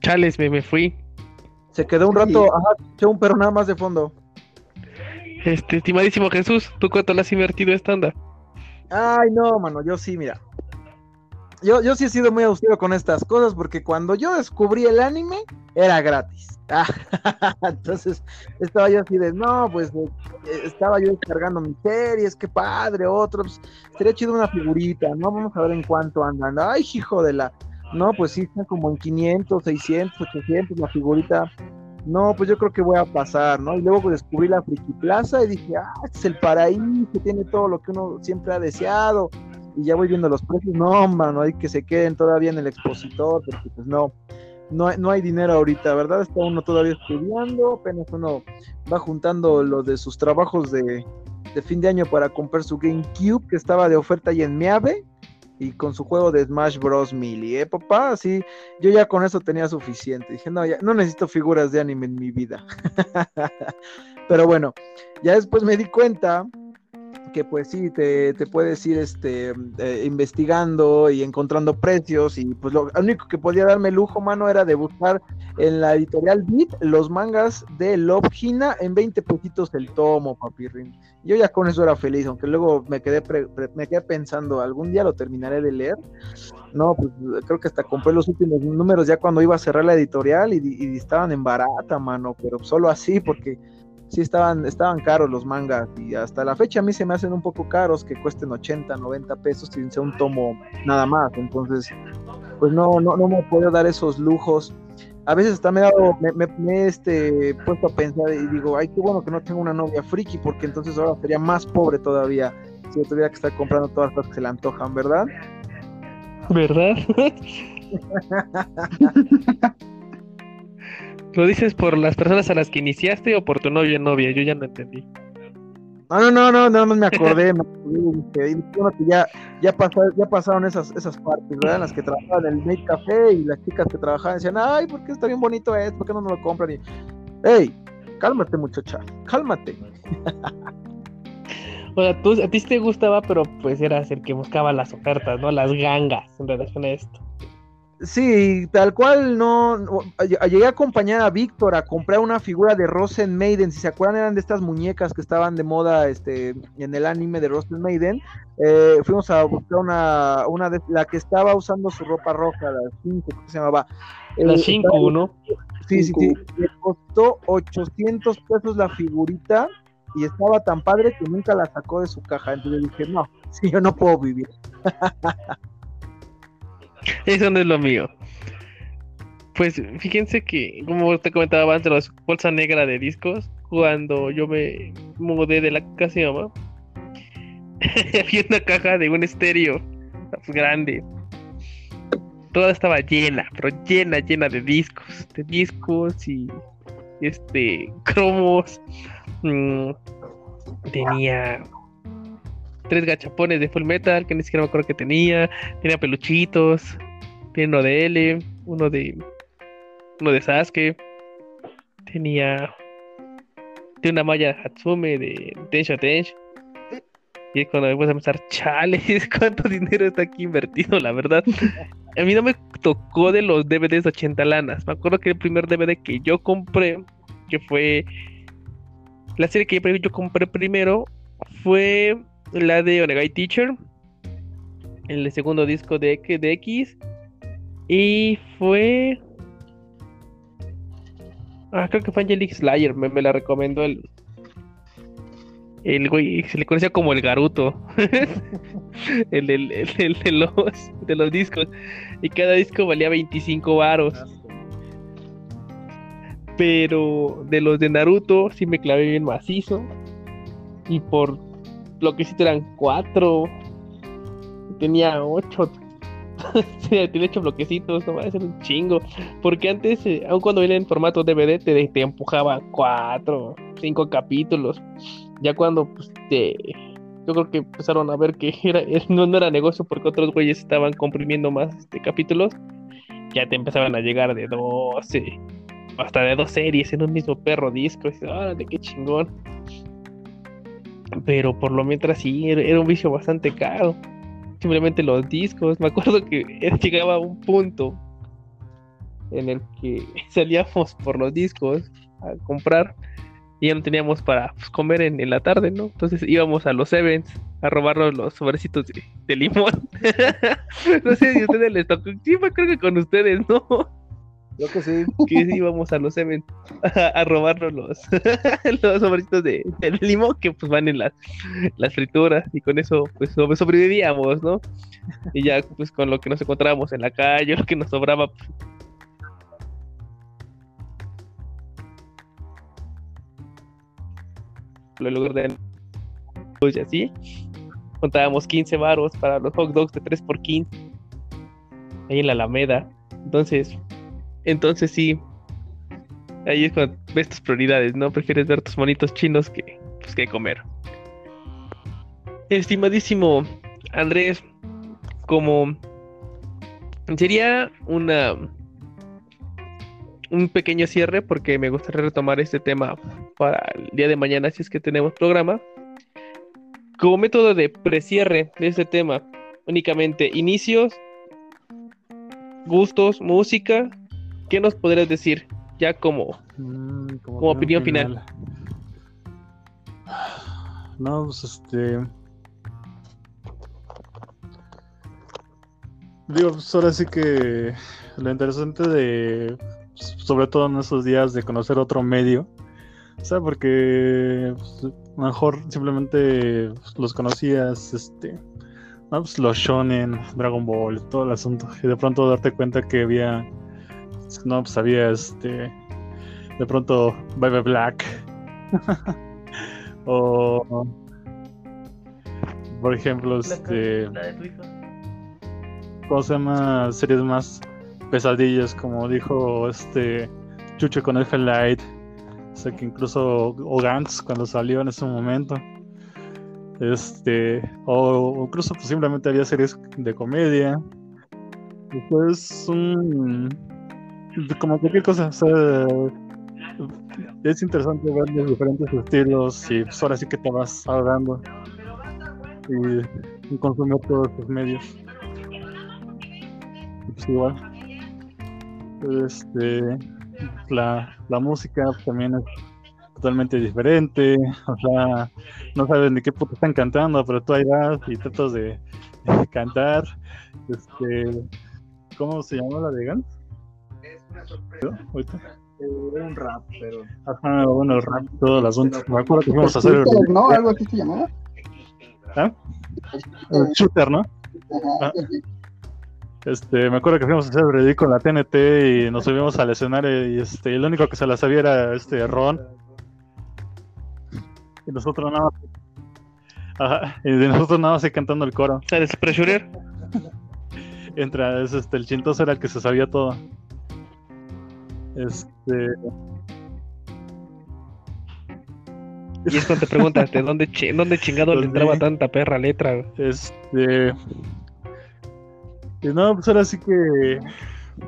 Chales, me, me fui. se quedó un rato, ajá, escuché un perro nada más de fondo. Este, estimadísimo Jesús, ¿tú cuánto le has invertido a esta onda? Ay, no, mano, yo sí, mira. Yo, yo sí he sido muy austero con estas cosas porque cuando yo descubrí el anime era gratis. Ah, entonces estaba yo así de, no, pues eh, estaba yo descargando mis series, qué padre, otro, pues, sería chido una figurita, ¿no? Vamos a ver en cuánto andan. Ay, hijo de la... No, pues sí, están como en 500, 600, 800 la figurita. No, pues yo creo que voy a pasar, ¿no? Y luego descubrí la Friki Plaza y dije, ah, este es el paraíso, tiene todo lo que uno siempre ha deseado. Y ya voy viendo los precios, no, mano, hay que se queden todavía en el expositor, porque pues no, no, no hay dinero ahorita, ¿verdad? Está uno todavía estudiando, apenas uno va juntando lo de sus trabajos de, de fin de año para comprar su GameCube, que estaba de oferta ahí en Miave, y con su juego de Smash Bros. Melee, ¿eh, papá? Sí, yo ya con eso tenía suficiente. Dije, no, ya no necesito figuras de anime en mi vida. Pero bueno, ya después me di cuenta que pues sí, te, te puedes ir este, eh, investigando y encontrando precios y pues lo único que podía darme lujo, mano, era de buscar en la editorial Beat los mangas de Love Hina en 20 pesitos el tomo, papirrin. Yo ya con eso era feliz, aunque luego me quedé, pre- pre- me quedé pensando, ¿algún día lo terminaré de leer? No, pues creo que hasta compré los últimos números ya cuando iba a cerrar la editorial y, y estaban en barata, mano, pero solo así porque sí estaban, estaban caros los mangas y hasta la fecha a mí se me hacen un poco caros que cuesten 80, 90 pesos sin ser un tomo nada más. Entonces, pues no, no, no me puedo dar esos lujos. A veces hasta me he dado, me, me- me he este, puesto a pensar y digo, ay, qué bueno que no tengo una novia friki, porque entonces ahora sería más pobre todavía si yo tuviera que estar comprando todas las cosas que se le antojan, ¿verdad? ¿Verdad? ¿Lo dices por las personas a las que iniciaste o por tu novio o novia? Yo ya no entendí. No, no, no, no, nada más me acordé, me acordé, dije, y bueno, que ya, ya, pasaron, ya pasaron esas, esesas partes, ¿verdad? En las que trabajaban en el Made Café y las chicas que trabajaban decían, ay, ¿por qué está bien bonito esto? ¿Por qué no me lo compran? Y, hey, cálmate muchacha, cálmate. O sea, tú, a ti sí te gustaba, pero pues eras el que buscaba las ofertas, ¿no? Las gangas en relación a esto. Sí, tal cual, no, no, llegué a acompañar a Víctor a comprar una figura de Rosen Maiden, si se acuerdan eran de estas muñecas que estaban de moda este, en el anime de Rosen Maiden, eh, fuimos a buscar una, una de la que estaba usando su ropa roja, la 5, ¿cómo se llamaba? La Eh, 5, ¿no? Sí, sí, sí. Le costó 800 pesos la figurita y estaba tan padre que nunca la sacó de su caja. Entonces dije, no, sí, yo no puedo vivir. Eso no es lo mío. Pues fíjense que, como te comentaba antes, la bolsa negra de discos, cuando yo me mudé de la casa de mi había una caja de un estéreo pues, grande. Toda estaba llena, pero llena, llena de discos, de discos y este cromos. Mm, tenía tres gachapones de Full Metal que ni siquiera me acuerdo que tenía. Tenía peluchitos. Tenía uno de L, uno de. Uno de Sasuke. Tenía. Tenía una malla Hatsume de Tensho Tensh. Y es cuando me puse a pensar, chales, cuánto dinero está aquí invertido, la verdad. A mí no me tocó de los DVDs de 80 lanas. Me acuerdo que el primer DVD que yo compré, que fue la serie que yo compré primero, fue la de Onegai Teacher, el segundo disco de, de X, y fue. Ah, creo que fue Angelic Slayer, me, me la recomendó el. El güey, se le conocía como el Garuto. el de los, de los discos. Y cada disco valía 25 varos. Pero de los de Naruto sí me clavé bien macizo. Y por bloquecitos eran cuatro. Tenía ocho. Tenía ocho bloquecitos, no va a ser un chingo. Porque antes, eh, aun cuando venía en formato DVD, te, te empujaba cuatro, cinco capítulos. Ya cuando pues te. Yo creo que empezaron a ver que era, no, no era negocio porque otros güeyes estaban comprimiendo más este, capítulos. Ya te empezaban a llegar de 12, hasta de dos series en un mismo perro disco. Y órale, qué chingón. Pero por lo mientras sí, era, un vicio bastante caro. Simplemente los discos. Me acuerdo que llegaba a un punto en el que salíamos por los discos a comprar y ya no teníamos para pues, comer en, la tarde, ¿no? Entonces íbamos a los events a robarnos los sobrecitos de, limón. no sé si ustedes les tocó. Sí, creo que con ustedes, ¿no? Creo que sí. íbamos a los events a, robarnos los, los sobrecitos de, de limón que pues van en las, las frituras y con eso pues sobre- sobrevivíamos, ¿no? Y ya pues con lo que nos encontrábamos en la calle, lo que nos sobraba pues, lugar de pues, y así contábamos 15 varos para los hot dogs de 3 por 15 ahí en la Alameda entonces entonces sí. Ahí es cuando ves tus prioridades no prefieres ver tus monitos chinos que pues que comer. Estimadísimo Andrés como sería una un pequeño cierre porque me gustaría retomar este tema para el día de mañana si es que tenemos programa. como método de precierre de este tema, únicamente inicios, gustos, música, ¿qué nos podrías decir? Ya como, Mm, Como opinión final. No, pues este. Digo, pues ahora sí que lo interesante de, pues, sobre todo en esos días, de conocer otro medio, o sea, porque pues, mejor simplemente pues, los conocías, este, no, pues los shonen, Dragon Ball, todo el asunto, y de pronto darte cuenta que había, no, pues había este, de pronto Baby Black, o por ejemplo, este, ¿cómo se llama? Series más pesadillas, como dijo este Chucho con Elfen Light. O sea que incluso o Gantz cuando salió en ese momento. Este, o incluso pues, simplemente había series de comedia. Después un como cualquier cosa, es interesante ver los diferentes estilos y pues ahora sí que te vas ahogando y, y consumir todos estos medios. Pues igual. Este la, la música también es totalmente diferente. O sea, no sabes ni qué puto están cantando, pero tú ahí vas y tratas de, cantar. Este, ¿cómo se llama la de Gantz? Ahorita. Era un rap, pero. Ajá, bueno, el rap, todo el asunto. Me acuerdo que fuimos a hacer el, ¿no? Algo así se llamaba. ¿Ah? el shooter, ¿no? Ajá, Ah. Este, me acuerdo que fuimos a hacer el ridículo en la TNT y nos subimos al escenario y este, el único que se la sabía era este Ron. Y nosotros nada más. Ajá, y de nosotros nada más ahí cantando el coro. ¿Sabes, Pressure? Entra, es, este, el chintoso era el que se sabía todo. Este, Y es cuando te preguntas, ¿de dónde, chi- dónde chingado le ¿Dónde? entraba tanta perra letra? Este. Y no, pues ahora sí que.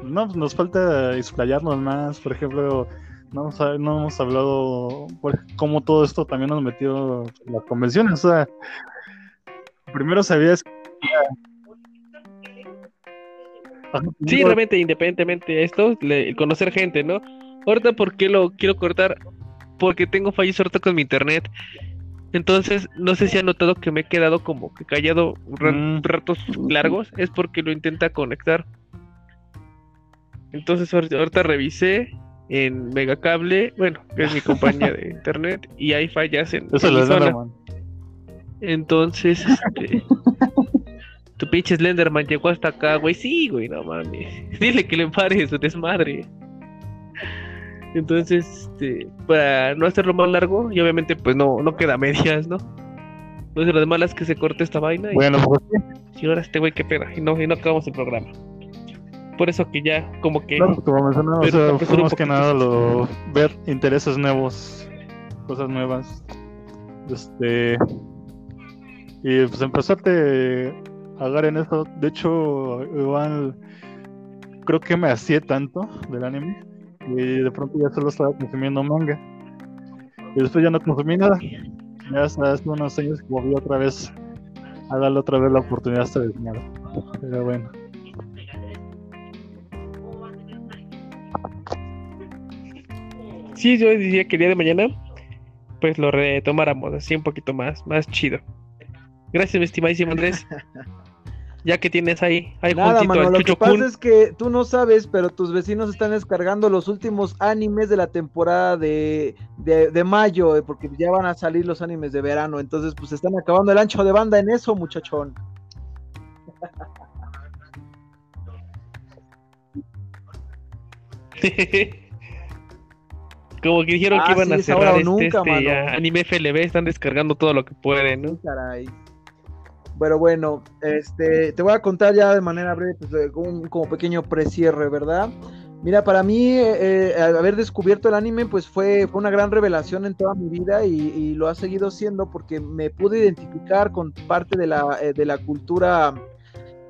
No, pues nos falta explayarnos más. Por ejemplo, no hemos, no hemos hablado por cómo todo esto también nos metió en las convenciones. O sea, primero sabías. Ajá, Sí, realmente, independientemente de esto, le- conocer gente, ¿no? Ahorita, ¿por qué lo quiero cortar? Porque tengo fallos ahorita con mi internet. Entonces, no sé si han notado que me he quedado como que callado Mm. ratos largos. Es porque lo intenta conectar. Entonces, ahorita, revisé en Megacable, bueno, que es mi compañía de internet, y hay fallas en, Eso lo. Entonces, este. Tu pinche Slenderman llegó hasta acá, güey. Sí, güey, no mames. Dile que le pare su desmadre. Entonces, este, para no hacerlo más largo, y obviamente, pues no, no queda medias, ¿no? Entonces, lo de malas es que se corte esta vaina y, Bueno, pues y ahora este güey, qué pena. Y no, y no acabamos el programa. Por eso que ya, como que. no, pues como mencionaba, o sea, más que nada lo, ver intereses nuevos, cosas nuevas. Este. Y pues empezarte a dar en eso. De hecho, igual creo que me hacía tanto del anime. Y de pronto ya solo estaba consumiendo manga. Y después ya no consumí nada. Ya hasta hace unos años que volví otra vez a darle otra vez la oportunidad a este desmadre. Pero bueno. Sí, yo diría que el día de mañana, pues lo retomáramos así un poquito más, más chido. Gracias, mi estimadísimo Andrés. Ya que tienes ahí, ahí Nada, juntito mano, al lo que pasa Kun. es que tú no sabes, pero tus vecinos están descargando los últimos animes de la temporada de, de, de mayo, eh, porque ya van a salir los animes de verano, entonces pues están acabando el ancho de banda en eso, muchachón. Como que dijeron que Ah, iban sí, a cerrar este, nunca, este, anime FLB, están descargando todo lo que pueden, ¿no? Caray. Pero bueno, este, te voy a contar ya de manera breve, pues, un como pequeño precierre, ¿verdad? Mira, para mí, eh, eh, haber descubierto el anime, pues fue, fue una gran revelación en toda mi vida y, y lo ha seguido siendo porque me pude identificar con parte de la, eh, de la cultura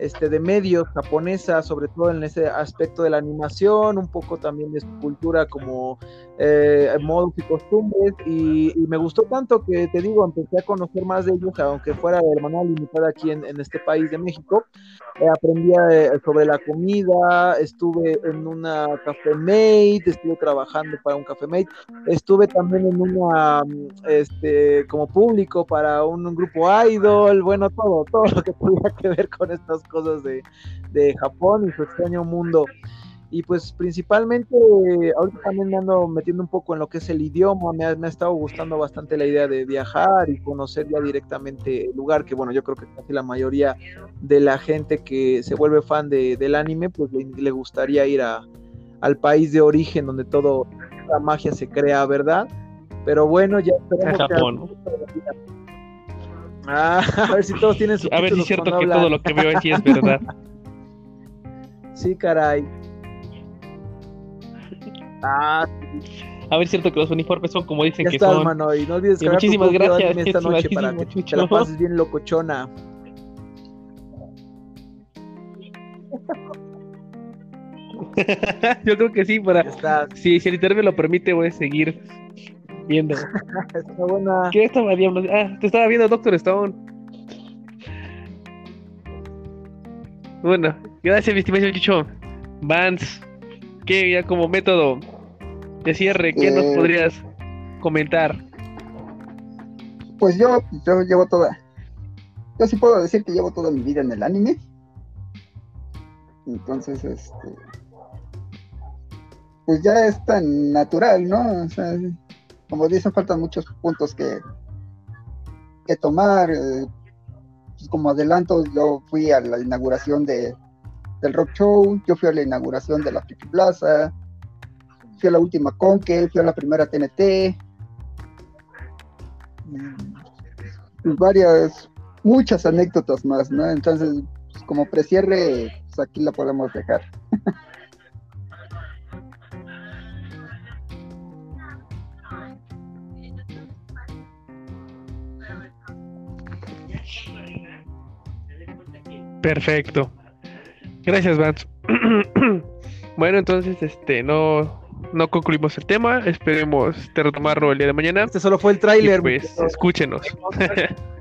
este, de medios japonesa, sobre todo en ese aspecto de la animación, un poco también de su cultura como eh, modos y costumbres y, y me gustó tanto que te digo, empecé a conocer más de ellos, aunque fuera de manera limitada aquí en, en este país de México. Eh, aprendí eh, sobre la comida, estuve en una café mate, estuve trabajando para un café mate, estuve también en una, mm, este, como público para un, un grupo idol, bueno, todo, todo lo que tuviera que ver con estas cosas de, de Japón y su extraño mundo. Y pues principalmente, ahorita también me ando metiendo un poco en lo que es el idioma, me ha, me ha estado gustando bastante la idea de viajar y conocer ya directamente el lugar, que bueno, yo creo que casi la mayoría de la gente que se vuelve fan de, del anime, pues le, le gustaría ir a, al país de origen donde todo, la magia se crea, ¿verdad? Pero bueno, ya A esperemos que... Japón, ¿no? Ah, a ver si todos tienen su A ver si es cierto que todo lo que veo aquí es verdad. Sí, caray. Ah, A ver cierto que los uniformes son como dicen ya que estás, son. mano. Y no olvides muchísimas gracias, esta noche para que te la pases bien locochona. Yo creo que sí, para. Si, si el internet me lo permite, voy a seguir viendo. Está buena. ¿Qué estaba viendo? Ah, te estaba viendo Doctor Stone. Bueno, gracias, mi estimado Chicho. Vance, ¿qué ya como método de cierre, qué nos Eh, podrías comentar? Pues yo, yo llevo toda. Yo sí puedo decir que llevo toda mi vida en el anime. Entonces, este. Pues ya es tan natural, ¿no? O sea, como dicen, faltan muchos puntos que, que tomar. eh, pues como adelanto, yo fui a la inauguración de, del Rock Show, yo fui a la inauguración de la Friki Plaza, fui la última Conque, fui la primera TNT. Mm, pues, varias, muchas anécdotas más, ¿no? Entonces, pues, como precierre, pues aquí la podemos dejar. Perfecto. Gracias, Vance. bueno, entonces, este, no, no concluimos el tema. Esperemos retomarlo el día de mañana. Este solo fue el tráiler. pues, escúchenos.